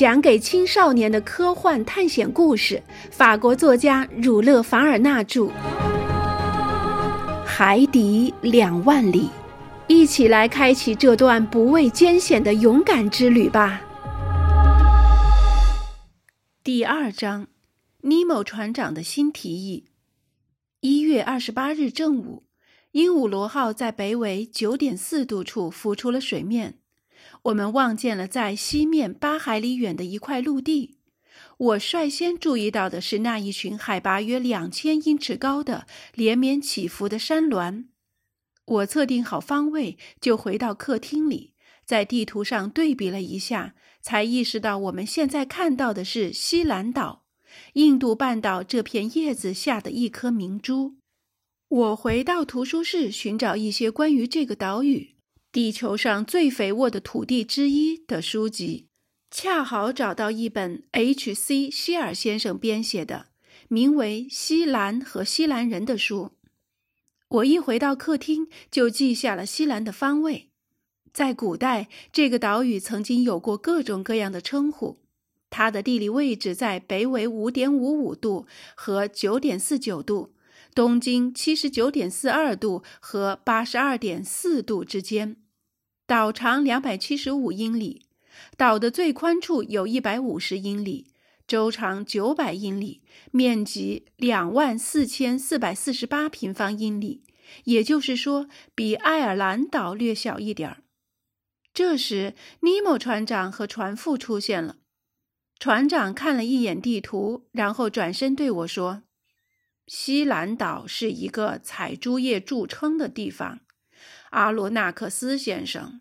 讲给青少年的科幻探险故事，法国作家儒勒·凡尔纳著，《海底两万里》，一起来开启这段不畏艰险的勇敢之旅吧。第二章，尼莫船长的新提议。一月二十八日正午，鹦鹉螺号在北纬九点四度处浮出了水面。我们望见了在西面八海里远的一块陆地。我率先注意到的是那一群海拔约两千英尺高的连绵起伏的山峦。我测定好方位，就回到客厅里，在地图上对比了一下，才意识到我们现在看到的是西兰岛，印度半岛这片叶子下的一颗明珠。我回到图书室寻找一些关于这个岛屿。地球上最肥沃的土地之一的书籍，恰好找到一本 H.C. 希尔先生编写的，名为《西兰和西兰人》的书。我一回到客厅，就记下了西兰的方位。在古代，这个岛屿曾经有过各种各样的称呼。它的地理位置在北纬五点五五度和九点四九度。东经七十九点四二度和八十二点四度之间，岛长两百七十五英里，岛的最宽处有一百五十英里，周长九百英里，面积两万四千四百四十八平方英里，也就是说，比爱尔兰岛略小一点儿。这时，尼莫船长和船副出现了。船长看了一眼地图，然后转身对我说。西兰岛是一个采珠业著称的地方，阿罗纳克斯先生，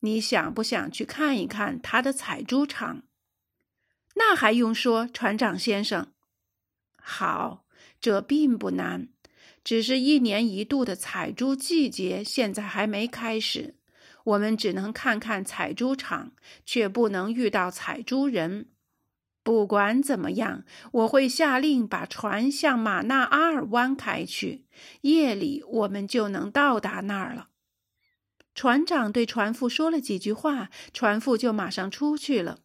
你想不想去看一看他的采珠场？那还用说，船长先生。好，这并不难，只是一年一度的采珠季节现在还没开始，我们只能看看采珠场，却不能遇到采珠人。不管怎么样，我会下令把船向马纳阿尔湾开去。夜里我们就能到达那儿了。船长对船夫说了几句话，船夫就马上出去了。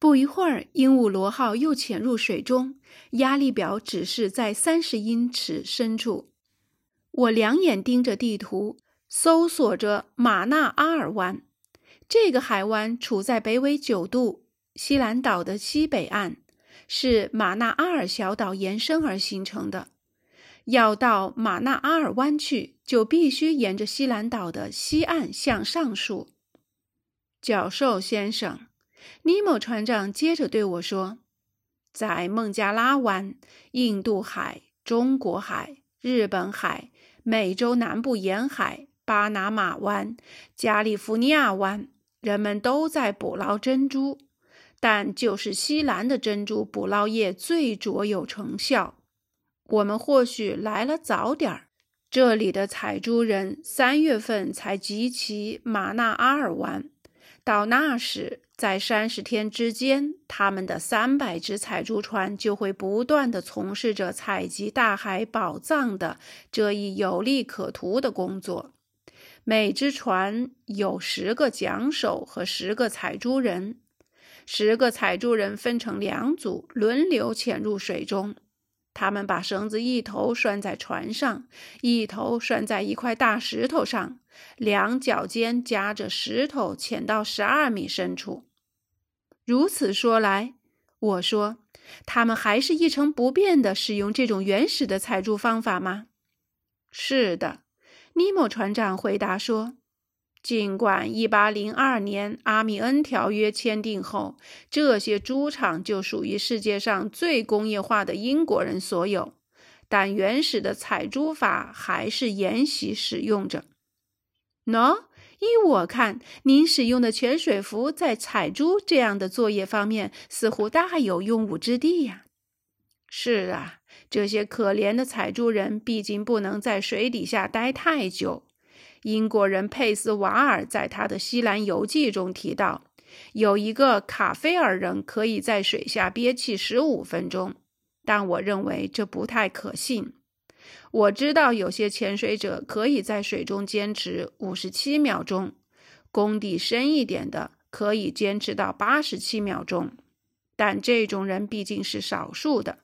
不一会儿，鹦鹉螺号又潜入水中，压力表指示在三十英尺深处。我两眼盯着地图，搜索着马纳阿尔湾。这个海湾处在北纬九度。西兰岛的西北岸是马纳阿尔小岛延伸而形成的。要到马纳阿尔湾去，就必须沿着西兰岛的西岸向上溯。教授先生，尼莫船长接着对我说：“在孟加拉湾、印度海、中国海、日本海、美洲南部沿海、巴拿马湾、加利福尼亚湾，人们都在捕捞珍珠。”但就是西兰的珍珠捕捞业最卓有成效。我们或许来了早点儿。这里的采珠人三月份才集齐马纳阿尔湾，到那时，在三十天之间，他们的三百只采珠船就会不断地从事着采集大海宝藏的这一有利可图的工作。每只船有十个桨手和十个采珠人。十个采珠人分成两组，轮流潜入水中。他们把绳子一头拴在船上，一头拴在一块大石头上，两脚尖夹着石头，潜到十二米深处。如此说来，我说，他们还是一成不变地使用这种原始的采珠方法吗？是的，尼莫船长回答说。尽管1802年阿米恩条约签订后，这些猪场就属于世界上最工业化的英国人所有，但原始的采猪法还是沿袭使用着。喏，依我看，您使用的潜水服在采猪这样的作业方面似乎大有用武之地呀。是啊，这些可怜的采猪人毕竟不能在水底下待太久。英国人佩斯瓦尔在他的《西兰游记》中提到，有一个卡菲尔人可以在水下憋气十五分钟，但我认为这不太可信。我知道有些潜水者可以在水中坚持五十七秒钟，功底深一点的可以坚持到八十七秒钟，但这种人毕竟是少数的，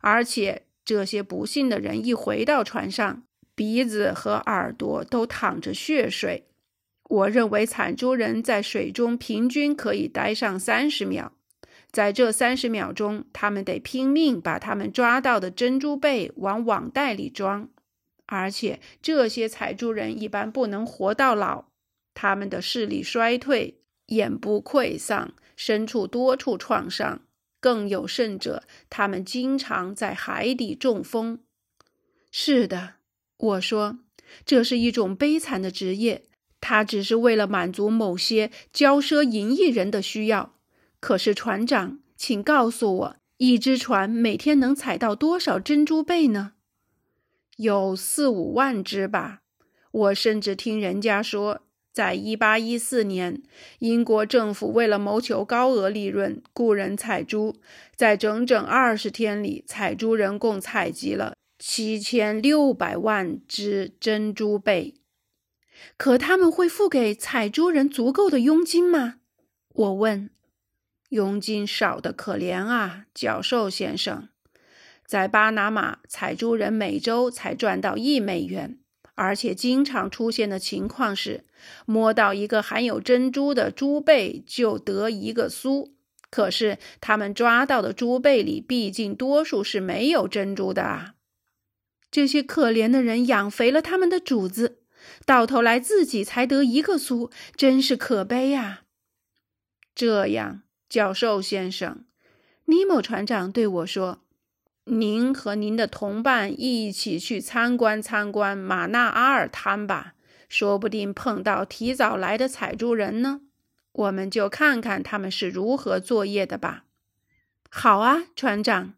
而且这些不幸的人一回到船上，鼻子和耳朵都淌着血水。我认为采珠人在水中平均可以待上三十秒，在这三十秒钟，他们得拼命把他们抓到的珍珠贝往网袋里装，而且这些采珠人一般不能活到老，他们的视力衰退，眼部溃丧。身处多处创伤，更有甚者，他们经常在海底中风。是的，我说，这是一种悲惨的职业，它只是为了满足某些骄奢淫逸人的需要。可是，船长，请告诉我，一只船每天能采到多少珍珠贝呢？有四五万只吧。我甚至听人家说。在一八一四年，英国政府为了谋求高额利润，雇人采珠，在整整二十天里，采珠人共采集了七千六百万只珍珠贝。可他们会付给采珠人足够的佣金吗？我问。佣金少得可怜啊，教授先生。在巴拿马，采珠人每周才赚到一美元。而且经常出现的情况是，摸到一个含有珍珠的珠贝就得一个苏。可是他们抓到的珠贝里，毕竟多数是没有珍珠的啊！这些可怜的人养肥了他们的主子，到头来自己才得一个苏，真是可悲啊！这样，教授先生，尼莫船长对我说。您和您的同伴一起去参观参观马纳阿尔滩吧，说不定碰到提早来的采珠人呢。我们就看看他们是如何作业的吧。好啊，船长。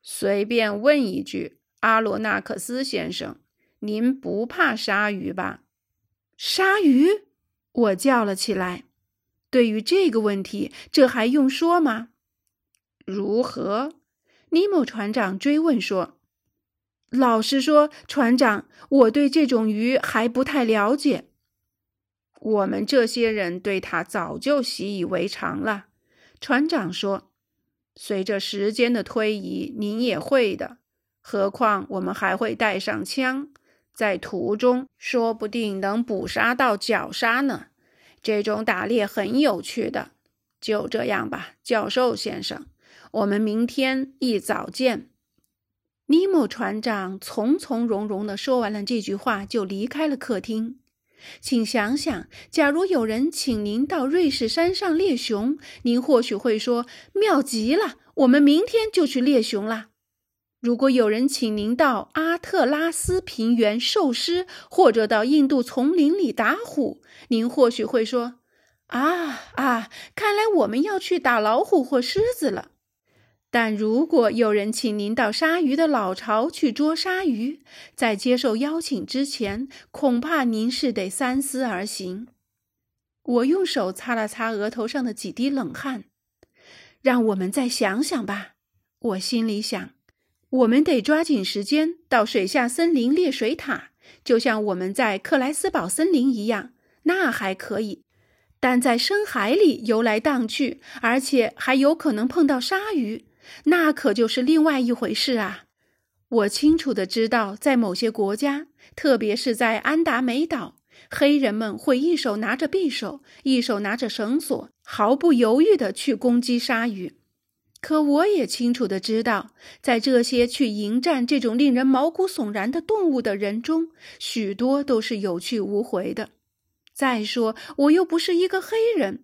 随便问一句，阿罗纳克斯先生，您不怕鲨鱼吧？鲨鱼！我叫了起来。对于这个问题，这还用说吗？如何？尼莫船长追问说：“老实说，船长，我对这种鱼还不太了解。我们这些人对它早就习以为常了。”船长说：“随着时间的推移，您也会的。何况我们还会带上枪，在途中说不定能捕杀到绞杀呢。这种打猎很有趣的。就这样吧，教授先生。”我们明天一早见。尼莫船长从从容容地说完了这句话，就离开了客厅。请想想，假如有人请您到瑞士山上猎熊，您或许会说：“妙极了，我们明天就去猎熊啦。”如果有人请您到阿特拉斯平原受尸，或者到印度丛林里打虎，您或许会说：“啊啊，看来我们要去打老虎或狮子了。”但如果有人请您到鲨鱼的老巢去捉鲨鱼，在接受邀请之前，恐怕您是得三思而行。我用手擦了擦额头上的几滴冷汗。让我们再想想吧，我心里想。我们得抓紧时间到水下森林猎水獭，就像我们在克莱斯堡森林一样，那还可以。但在深海里游来荡去，而且还有可能碰到鲨鱼。那可就是另外一回事啊！我清楚的知道，在某些国家，特别是在安达美岛，黑人们会一手拿着匕首，一手拿着绳索，毫不犹豫的去攻击鲨鱼。可我也清楚的知道，在这些去迎战这种令人毛骨悚然的动物的人中，许多都是有去无回的。再说，我又不是一个黑人。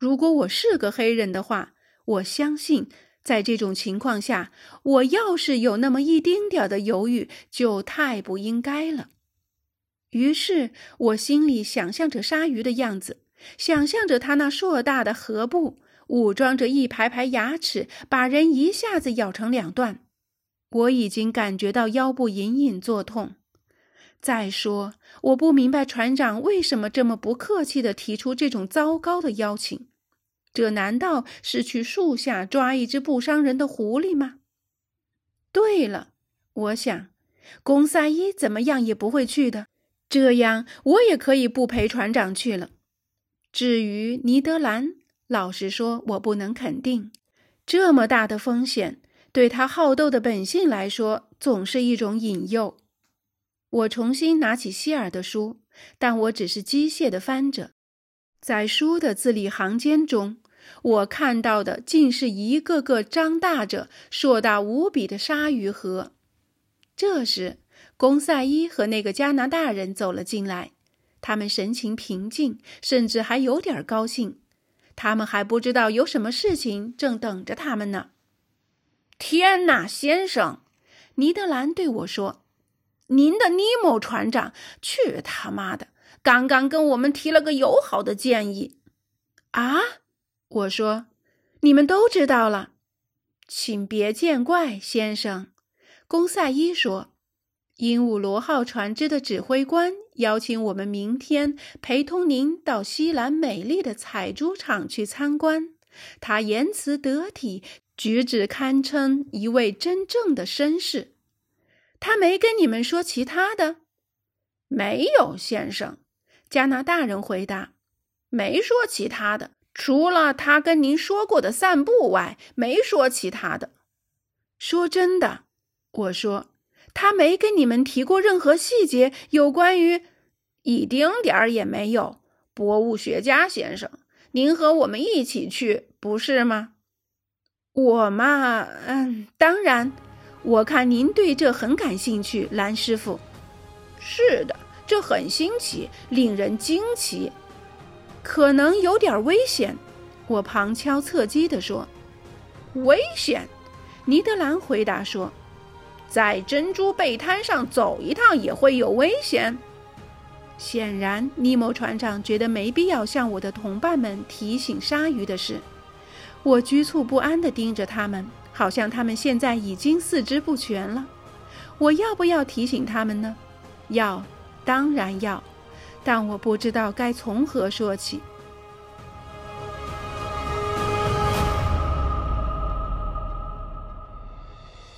如果我是个黑人的话，我相信。在这种情况下，我要是有那么一丁点的犹豫，就太不应该了。于是我心里想象着鲨鱼的样子，想象着它那硕大的颌部，武装着一排排牙齿，把人一下子咬成两段。我已经感觉到腰部隐隐作痛。再说，我不明白船长为什么这么不客气地提出这种糟糕的邀请。这难道是去树下抓一只不伤人的狐狸吗？对了，我想，公赛伊怎么样也不会去的，这样我也可以不陪船长去了。至于尼德兰，老实说，我不能肯定。这么大的风险，对他好斗的本性来说，总是一种引诱。我重新拿起希尔的书，但我只是机械地翻着，在书的字里行间中，我看到的竟是一个个张大着、硕大无比的鲨鱼河。这时，公赛伊和那个加拿大人走了进来，他们神情平静，甚至还有点高兴。他们还不知道有什么事情正等着他们呢。天哪，先生！尼德兰对我说。您的尼莫船长，去他妈的！刚刚跟我们提了个友好的建议，啊！我说，你们都知道了，请别见怪，先生。公赛伊说，鹦鹉螺号船只的指挥官邀请我们明天陪同您到西兰美丽的采珠场去参观。他言辞得体，举止堪称一位真正的绅士。他没跟你们说其他的？没有，先生。加拿大人回答：“没说其他的，除了他跟您说过的散步外，没说其他的。”说真的，我说，他没跟你们提过任何细节，有关于一丁点儿也没有。博物学家先生，您和我们一起去，不是吗？我嘛，嗯，当然。我看您对这很感兴趣，蓝师傅。是的，这很新奇，令人惊奇，可能有点危险。我旁敲侧击地说：“危险。”尼德兰回答说：“在珍珠贝滩上走一趟也会有危险。”显然，尼摩船长觉得没必要向我的同伴们提醒鲨鱼的事。我局促不安地盯着他们。好像他们现在已经四肢不全了，我要不要提醒他们呢？要，当然要，但我不知道该从何说起。